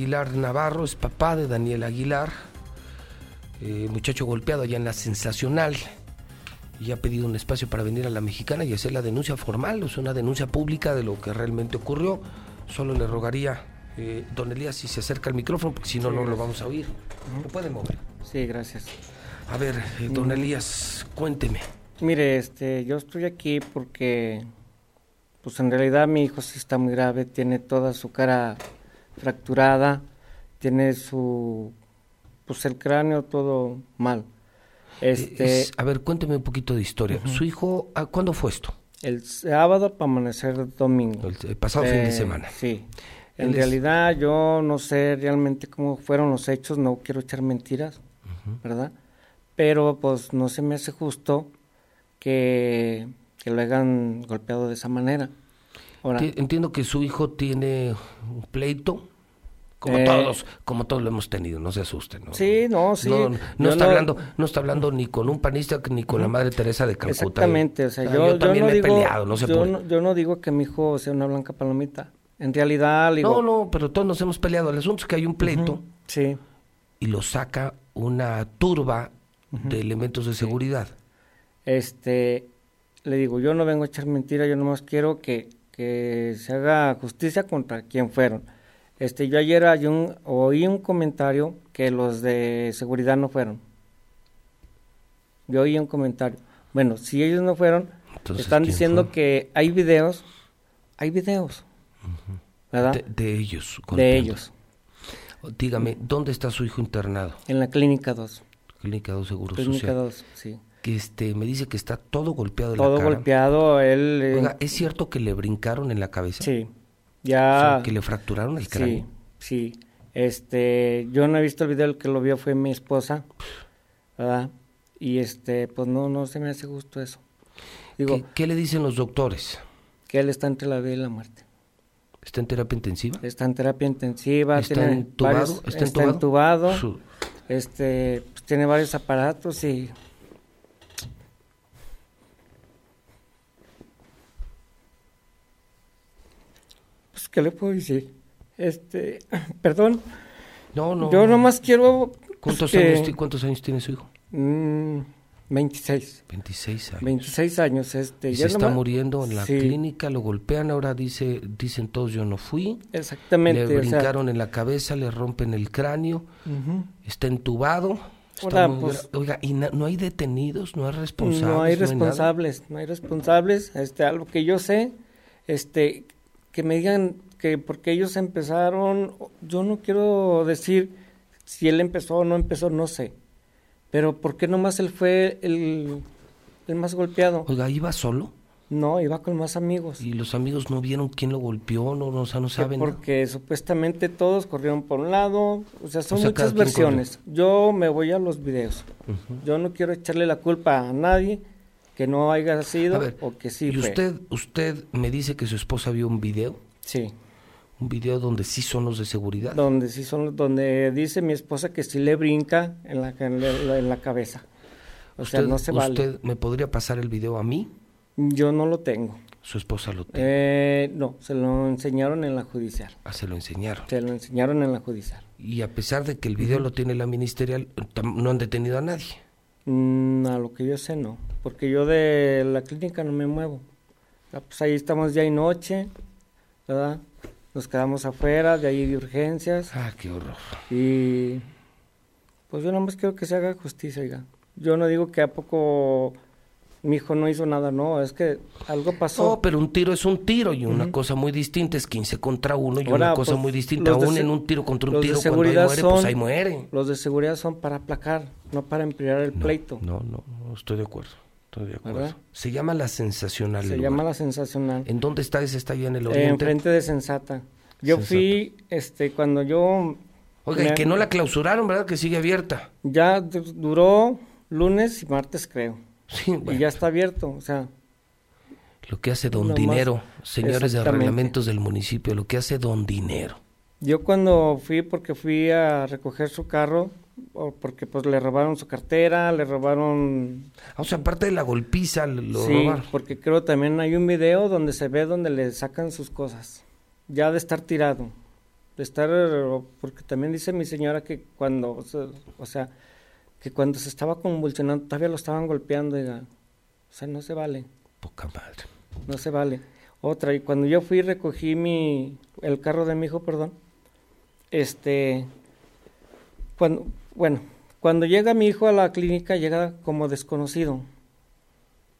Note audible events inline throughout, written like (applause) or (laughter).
Aguilar Navarro es papá de Daniel Aguilar, eh, muchacho golpeado allá en la Sensacional. Y ha pedido un espacio para venir a la mexicana y hacer la denuncia formal, es una denuncia pública de lo que realmente ocurrió. Solo le rogaría, eh, don Elías, si se acerca al micrófono, porque si no, no lo vamos a oír. ¿Lo puede mover? Sí, gracias. A ver, eh, don Mm. Elías, cuénteme. Mire, este, yo estoy aquí porque, pues en realidad mi hijo sí está muy grave, tiene toda su cara fracturada, tiene su, pues el cráneo todo mal. Este, Es- a ver, cuénteme un poquito de historia. Su hijo, ¿a ¿cuándo fue esto? el sábado para amanecer domingo. El, el pasado fin de Eh, semana. Sí. Él En es- realidad yo no sé realmente cómo fueron los hechos, no quiero echar mentiras, ¿verdad? Pero pues no se me hace justo que, que lo hayan golpeado de esa manera. Ahora, Entiendo que su hijo tiene un pleito, como Eh, todos, como todos lo hemos tenido, no se asusten. No, Sí, no, sí. No, está hablando, no está hablando ni con un panista ni con la Madre Teresa de Calcuta. ¿eh? Exactamente, o sea, Ah, yo, yo también no me he peleado, no se yo, puede. yo no digo que mi hijo sea una blanca palomita. En realidad, digo, No, no, pero todos nos hemos peleado. El asunto es que hay un pleito sí, y lo saca una turba de elementos de seguridad. este, le digo, yo no vengo a echar mentira, yo nomás quiero que, que se haga justicia contra quien fueron. Este, yo ayer hay un, oí un comentario que los de seguridad no fueron. Yo oí un comentario. Bueno, si ellos no fueron, Entonces, están ¿quién diciendo fue? que hay videos, hay videos, ¿verdad? De, de ellos. de ellos, Dígame, ¿dónde está su hijo internado? en la clínica 2. Clínica 2 Seguro Clínica Social. 2, sí. Que este, me dice que está todo golpeado Todo la cara. golpeado, él... eh, Oiga, ¿es cierto que le brincaron en la cabeza? sí, O ya... sea, que le fracturaron el cráneo. Sí, sí. Este, yo no he visto el video, el que lo vio fue mi esposa, ¿verdad? Y este, pues no, no se me hace justo eso. Digo, ¿Qué, qué le dicen los doctores? que él está entre la vida y la muerte. ¿Está en terapia intensiva? Está en terapia intensiva, ¿Está entubado? varios- ¿Está está entubado? entubado, Su- este, pues, tiene varios aparatos y... ¿qué le puedo decir? Este, (clears throat) perdón, No, no. yo nomás quiero... pues, ¿Cuántos, que- años, ti- ¿Cuántos años tiene su hijo? Mm, 26, 26 años. 26 años, este... Y ya se está nomás- muriendo en la Sí, clínica, lo golpean, ahora dice, dicen todos yo no fui. Exactamente, le o sea, brincaron en la cabeza, le rompen el cráneo, ujú. está entubado. está muy pues, Oiga, ¿y na- no hay detenidos? ¿No hay responsables? No hay responsables, no hay responsables. Este, algo que yo sé, este, que me digan que porque ellos empezaron, yo no quiero decir si él empezó o no empezó, no sé. Pero ¿por qué nomás él fue el, el más golpeado? Oiga, ¿iba solo? No, iba con más amigos. ¿Y los amigos no vieron quién lo golpeó? No, no, o sea, no saben. nada? porque supuestamente todos corrieron por un lado, o sea, son O sea, cada muchas versiones. Yo me voy a los videos. Yo no quiero echarle la culpa a nadie que no haya sido ver, o que sí ¿Y fue. usted, usted me dice que su esposa vio un video? Sí, Un video donde sí son los de seguridad. donde sí son, donde dice mi esposa que sí le brinca en la, en la, en la cabeza. O sea, usted, no se vale. ¿Usted me podría pasar el video a mí? Yo no lo tengo. Su esposa lo tiene. Eh, no, se lo enseñaron en la judicial. Ah, se lo enseñaron. Se lo enseñaron en la judicial. Y a pesar de que el video lo tiene la ministerial, no han detenido a nadie. Mm, a lo que yo sé, no. Porque yo de la clínica no me muevo. Ah, Pues ahí estamos día y noche, ¿verdad? Nos quedamos afuera, de ahí de urgencias. Ah, qué horror. Y pues yo nada más quiero que se haga justicia, oiga. Yo no digo que a poco mi hijo no hizo nada, no, es que algo pasó. No, pero un tiro es un tiro y una cosa muy distinta es 15 contra uno y Ahora, una cosa pues, muy distinta. Aún en un tiro contra un de tiro, cuando ahí muere, pues ahí muere. Los de seguridad son para aplacar, no para empeorar el No, pleito. No, no, no, estoy de acuerdo. Estoy de acuerdo. ¿Verdad? Se llama La Sensacional. Se llama la sensacional. ¿En dónde está ese? ¿Está allá en el Eh, oriente? enfrente de Sensata. Yo Sensata. fui, este, cuando yo... Oiga, y me- que no la clausuraron, ¿verdad? Que sigue abierta. Ya du- duró lunes y martes, creo. Sí, bueno. Y ya está abierto, o sea, Lo que hace Don Nomás- Dinero, señores de reglamentos del municipio, lo que hace Don Dinero. Yo cuando fui, porque fui a recoger su carro, o porque pues le robaron su cartera, le robaron... Ah, O sea, aparte de la golpiza, lo sí, robaron. porque creo también hay un video donde se ve donde le sacan sus cosas, ya de estar tirado, de estar, porque también dice mi señora que cuando, o sea, que cuando se estaba convulsionando todavía lo estaban golpeando, o sea, no se vale. Poca madre. No se vale. Otra, y cuando yo fui y recogí mi, el carro de mi hijo, perdón, este, cuando, bueno, cuando llega mi hijo a la clínica llega como desconocido,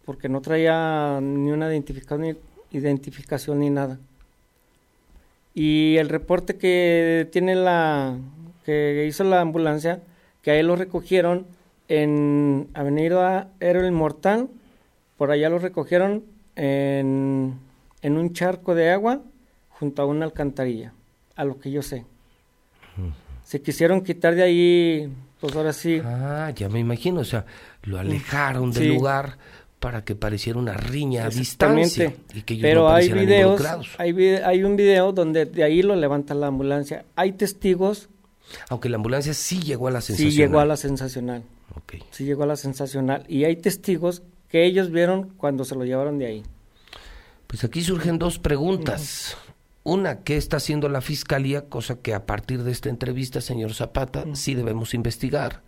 porque no traía ni una identificación ni, identificación ni nada. Y el reporte que tiene la, que hizo la ambulancia, que ahí lo recogieron en Avenida Héroe Inmortal, por allá lo recogieron en, en un charco de agua junto a una alcantarilla, a lo que yo sé. Se quisieron quitar de ahí, pues ahora sí. Ah, ya me imagino, o sea, lo alejaron del lugar para que pareciera una riña a distancia y que ellos Pero hay videos, hay, hay un video donde de ahí lo levanta la ambulancia. Hay testigos. Aunque la ambulancia sí llegó a la sensacional. Sí llegó a la sensacional. Okay. Sí llegó a la sensacional. Y hay testigos que ellos vieron cuando se lo llevaron de ahí. Pues aquí surgen dos preguntas. Una, ¿qué está haciendo la fiscalía? Cosa que a partir de esta entrevista, señor Zapata, sí debemos investigar.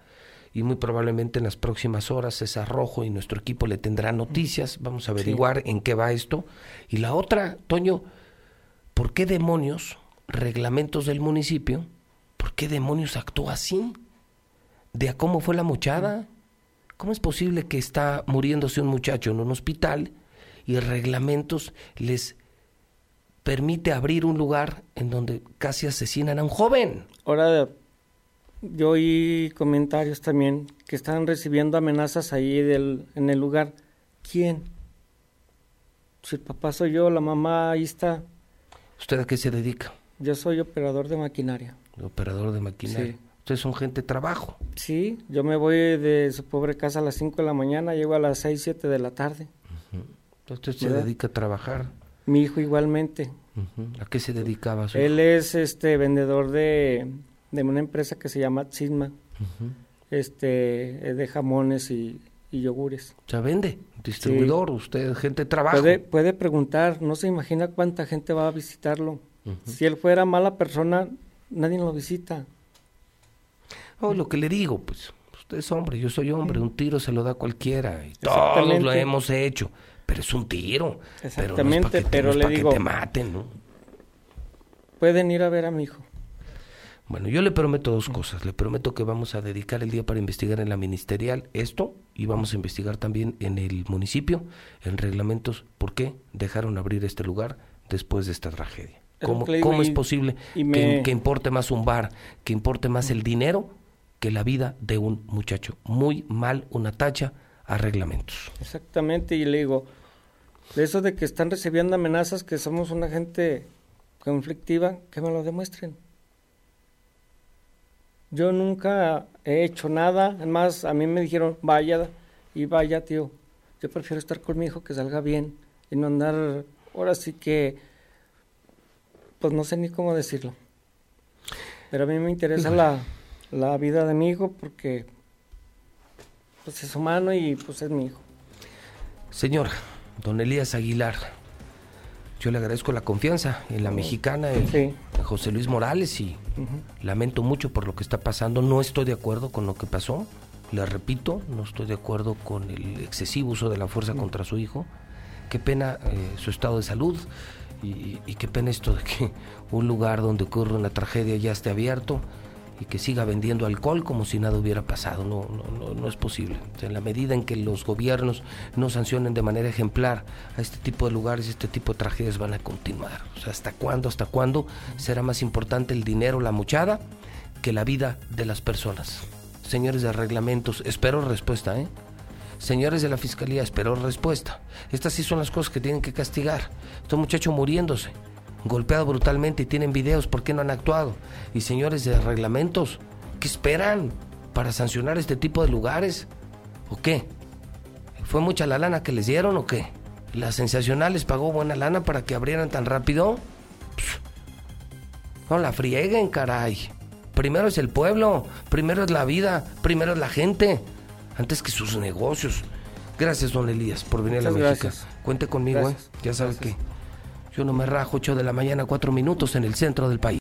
Y muy probablemente en las próximas horas César Rojo y nuestro equipo le tendrá noticias. Vamos a averiguar en qué va esto. Y la otra, Toño, ¿por qué demonios, reglamentos del municipio, por qué demonios actúa así? ¿De a cómo fue la mochada? ¿Cómo es posible que está muriéndose un muchacho en un hospital y reglamentos les permite abrir un lugar en donde casi asesinan a un joven. Ahora, yo oí comentarios también que están recibiendo amenazas ahí del, en el lugar. ¿Quién? Si el papá soy yo, la mamá ahí está. ¿Usted a qué se dedica? Yo soy operador de maquinaria. Operador de maquinaria. Sí. Ustedes son gente de trabajo. Sí, yo me voy de su pobre casa a las 5 de la mañana, llego a las 6, 7 de la tarde. Entonces usted se dedica a trabajar. Mi hijo igualmente. ¿A qué se dedicaba? Su Él es este vendedor de, de una empresa que se llama Cisma, este de jamones y, yogures. O sea, vende, distribuidor, usted, gente de trabajo. Puede, puede preguntar, no se imagina cuánta gente va a visitarlo. Si él fuera mala persona, nadie lo visita. Oh, lo que le digo, pues, usted es hombre, yo soy hombre, un tiro se lo da cualquiera y todos lo hemos hecho pero es un tiro. Exactamente, pero, le digo. Que te maten, ¿no? Pueden ir a ver a mi hijo. Bueno, yo le prometo dos cosas. Le prometo que vamos a dedicar el día para investigar en la ministerial esto y vamos a investigar también en el municipio, en reglamentos, por qué dejaron abrir este lugar después de esta tragedia. ¿Cómo, es posible que, que, importe más un bar, que importe más el dinero que la vida de un muchacho? Muy mal una tacha a reglamentos. Exactamente, y le digo, de eso de que están recibiendo amenazas, que somos una gente conflictiva, que me lo demuestren. Yo nunca he hecho nada, además a mí me dijeron, vaya y vaya, tío. Yo prefiero estar con mi hijo que salga bien y no andar, ahora sí que, pues no sé ni cómo decirlo. Pero a mí me interesa la, la vida de mi hijo porque pues es humano y pues es mi hijo. Señor, don Elías Aguilar, yo le agradezco la confianza en la mexicana, en José Luis Morales y lamento mucho por lo que está pasando. No estoy de acuerdo con lo que pasó. Le repito, no estoy de acuerdo con el excesivo uso de la fuerza contra su hijo. Qué pena eh, su estado de salud y, y, qué pena esto de que un lugar donde ocurre una tragedia ya esté abierto y que siga vendiendo alcohol como si nada hubiera pasado. No, no, no, es posible. en la medida en que los gobiernos no sancionen de manera ejemplar a este tipo de lugares, este tipo de tragedias van a continuar. O sea, ¿hasta cuándo, hasta cuándo será más importante el dinero, la muchada, que la vida de las personas? Señores de reglamentos, espero respuesta, ¿eh? Señores de la Fiscalía, espero respuesta. Estas sí son las cosas que tienen que castigar. Este muchacho muriéndose golpeado brutalmente y tienen videos, ¿por qué no han actuado? Y señores de reglamentos, ¿qué esperan para sancionar este tipo de lugares? ¿O qué? ¿Fue mucha la lana que les dieron o qué? ¿La sensacional les pagó buena lana para que abrieran tan rápido? no la frieguen, caray. Primero es el pueblo, primero es la vida, primero es la gente, antes que sus negocios. Gracias, don Elías, por venir a la México. Cuente conmigo, ¿eh? Ya sabe que yo no me rajo 8 de la mañana, 4 minutos en el centro del país.